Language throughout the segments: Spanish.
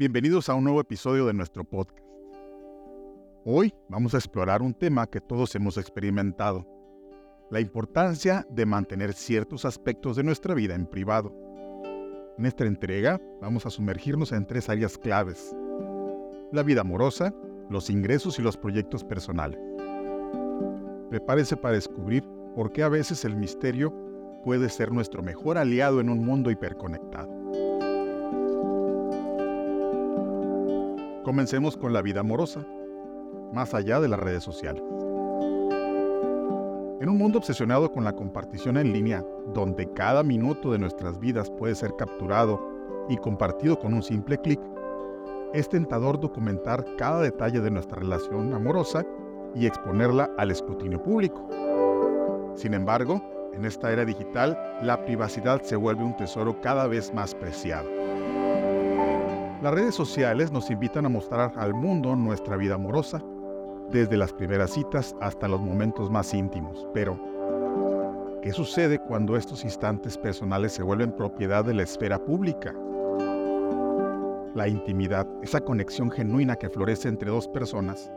Bienvenidos a un nuevo episodio de nuestro podcast. Hoy vamos a explorar un tema que todos hemos experimentado, la importancia de mantener ciertos aspectos de nuestra vida en privado. En esta entrega vamos a sumergirnos en tres áreas claves, la vida amorosa, los ingresos y los proyectos personales. Prepárese para descubrir por qué a veces el misterio puede ser nuestro mejor aliado en un mundo hiperconectado. Comencemos con la vida amorosa, más allá de las redes sociales. En un mundo obsesionado con la compartición en línea, donde cada minuto de nuestras vidas puede ser capturado y compartido con un simple clic, es tentador documentar cada detalle de nuestra relación amorosa y exponerla al escrutinio público. Sin embargo, en esta era digital, la privacidad se vuelve un tesoro cada vez más preciado. Las redes sociales nos invitan a mostrar al mundo nuestra vida amorosa, desde las primeras citas hasta los momentos más íntimos. Pero, ¿qué sucede cuando estos instantes personales se vuelven propiedad de la esfera pública? La intimidad, esa conexión genuina que florece entre dos personas,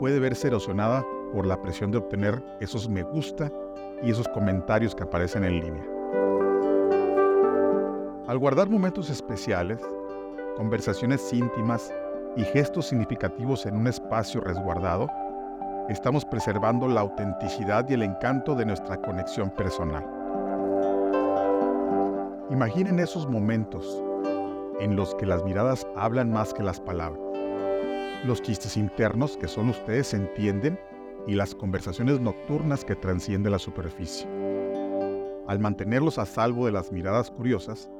puede verse erosionada por la presión de obtener esos me gusta y esos comentarios que aparecen en línea. Al guardar momentos especiales, conversaciones íntimas y gestos significativos en un espacio resguardado, estamos preservando la autenticidad y el encanto de nuestra conexión personal. Imaginen esos momentos en los que las miradas hablan más que las palabras. Los chistes internos que son ustedes se entienden y las conversaciones nocturnas que transcienden la superficie. Al mantenerlos a salvo de las miradas curiosas,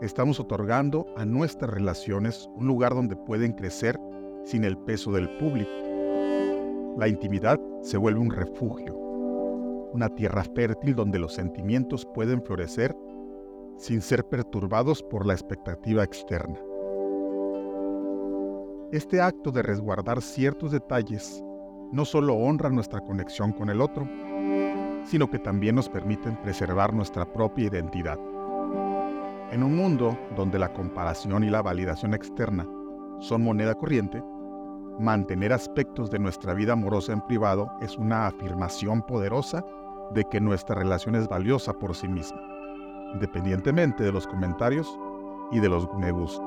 estamos otorgando a nuestras relaciones un lugar donde pueden crecer sin el peso del público. La intimidad se vuelve un refugio, una tierra fértil donde los sentimientos pueden florecer sin ser perturbados por la expectativa externa. Este acto de resguardar ciertos detalles no solo honra nuestra conexión con el otro, sino que también nos permiten preservar nuestra propia identidad. En un mundo donde la comparación y la validación externa son moneda corriente, mantener aspectos de nuestra vida amorosa en privado es una afirmación poderosa de que nuestra relación es valiosa por sí misma, independientemente de los comentarios y de los me gusta.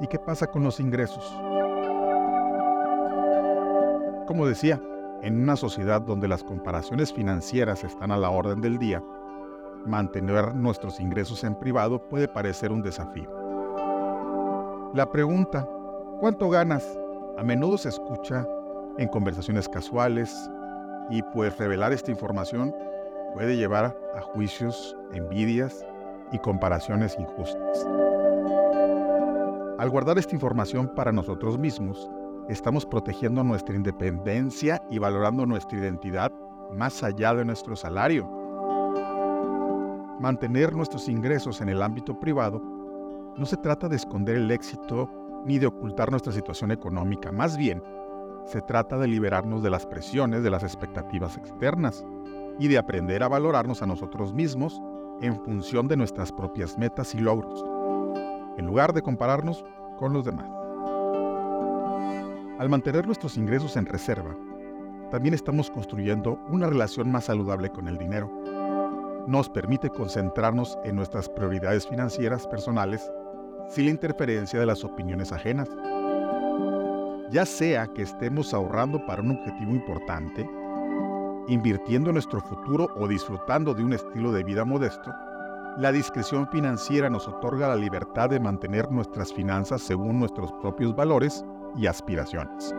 ¿Y qué pasa con los ingresos? Como decía, en una sociedad donde las comparaciones financieras están a la orden del día, mantener nuestros ingresos en privado puede parecer un desafío. La pregunta, ¿cuánto ganas? A menudo se escucha en conversaciones casuales y pues revelar esta información puede llevar a juicios, envidias y comparaciones injustas. Al guardar esta información para nosotros mismos, estamos protegiendo nuestra independencia y valorando nuestra identidad más allá de nuestro salario. Mantener nuestros ingresos en el ámbito privado no se trata de esconder el éxito ni de ocultar nuestra situación económica, más bien se trata de liberarnos de las presiones de las expectativas externas y de aprender a valorarnos a nosotros mismos en función de nuestras propias metas y logros, en lugar de compararnos con los demás. Al mantener nuestros ingresos en reserva, también estamos construyendo una relación más saludable con el dinero. Nos permite concentrarnos en nuestras prioridades financieras personales sin la interferencia de las opiniones ajenas. Ya sea que estemos ahorrando para un objetivo importante, invirtiendo en nuestro futuro o disfrutando de un estilo de vida modesto, la discreción financiera nos otorga la libertad de mantener nuestras finanzas según nuestros propios valores y aspiraciones.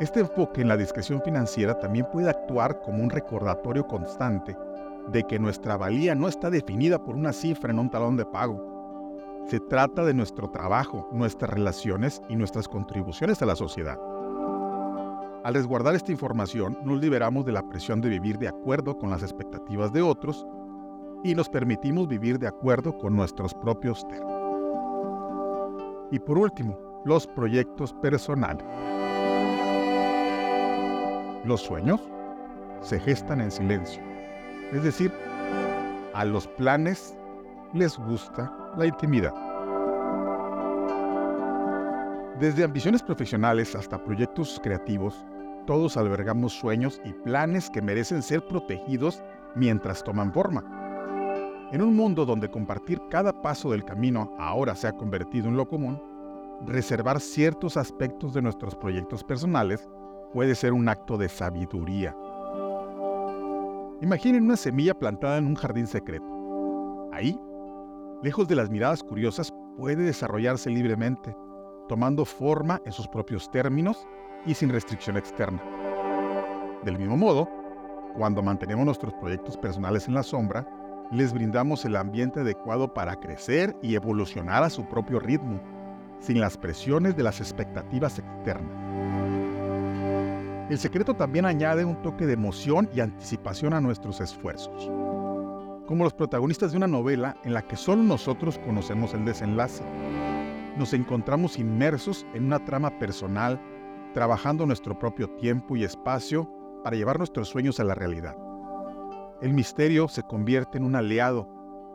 Este enfoque en la discreción financiera también puede actuar como un recordatorio constante de que nuestra valía no está definida por una cifra en un talón de pago. Se trata de nuestro trabajo, nuestras relaciones y nuestras contribuciones a la sociedad. Al resguardar esta información, nos liberamos de la presión de vivir de acuerdo con las expectativas de otros y nos permitimos vivir de acuerdo con nuestros propios términos. Y por último, los proyectos personales. Los sueños se gestan en silencio, es decir, a los planes les gusta la intimidad. Desde ambiciones profesionales hasta proyectos creativos, todos albergamos sueños y planes que merecen ser protegidos mientras toman forma. En un mundo donde compartir cada paso del camino ahora se ha convertido en lo común, reservar ciertos aspectos de nuestros proyectos personales puede ser un acto de sabiduría. Imaginen una semilla plantada en un jardín secreto. Ahí, lejos de las miradas curiosas, puede desarrollarse libremente tomando forma en sus propios términos y sin restricción externa. Del mismo modo, cuando mantenemos nuestros proyectos personales en la sombra, les brindamos el ambiente adecuado para crecer y evolucionar a su propio ritmo, sin las presiones de las expectativas externas. El secreto también añade un toque de emoción y anticipación a nuestros esfuerzos, como los protagonistas de una novela en la que solo nosotros conocemos el desenlace nos encontramos inmersos en una trama personal, trabajando nuestro propio tiempo y espacio para llevar nuestros sueños a la realidad. El misterio se convierte en un aliado,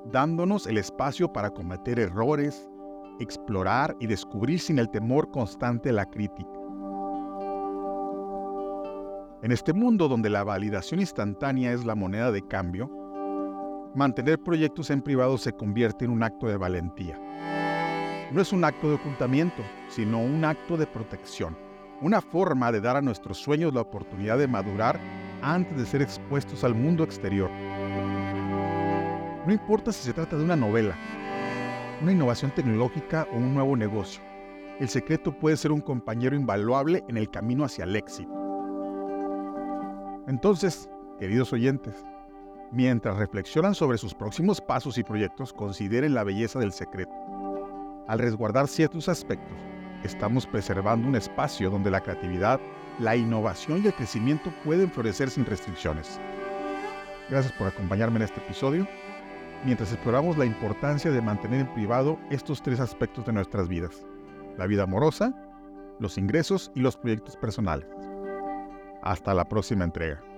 dándonos el espacio para cometer errores, explorar y descubrir sin el temor constante la crítica. En este mundo donde la validación instantánea es la moneda de cambio, mantener proyectos en privado se convierte en un acto de valentía no es un acto de ocultamiento, sino un acto de protección, una forma de dar a nuestros sueños la oportunidad de madurar antes de ser expuestos al mundo exterior. No importa si se trata de una novela, una innovación tecnológica o un nuevo negocio, el secreto puede ser un compañero invaluable en el camino hacia el éxito. Entonces, queridos oyentes, mientras reflexionan sobre sus próximos pasos y proyectos, consideren la belleza del secreto al resguardar ciertos aspectos, estamos preservando un espacio donde la creatividad, la innovación y el crecimiento pueden florecer sin restricciones. Gracias por acompañarme en este episodio, mientras exploramos la importancia de mantener en privado estos tres aspectos de nuestras vidas, la vida amorosa, los ingresos y los proyectos personales. Hasta la próxima entrega.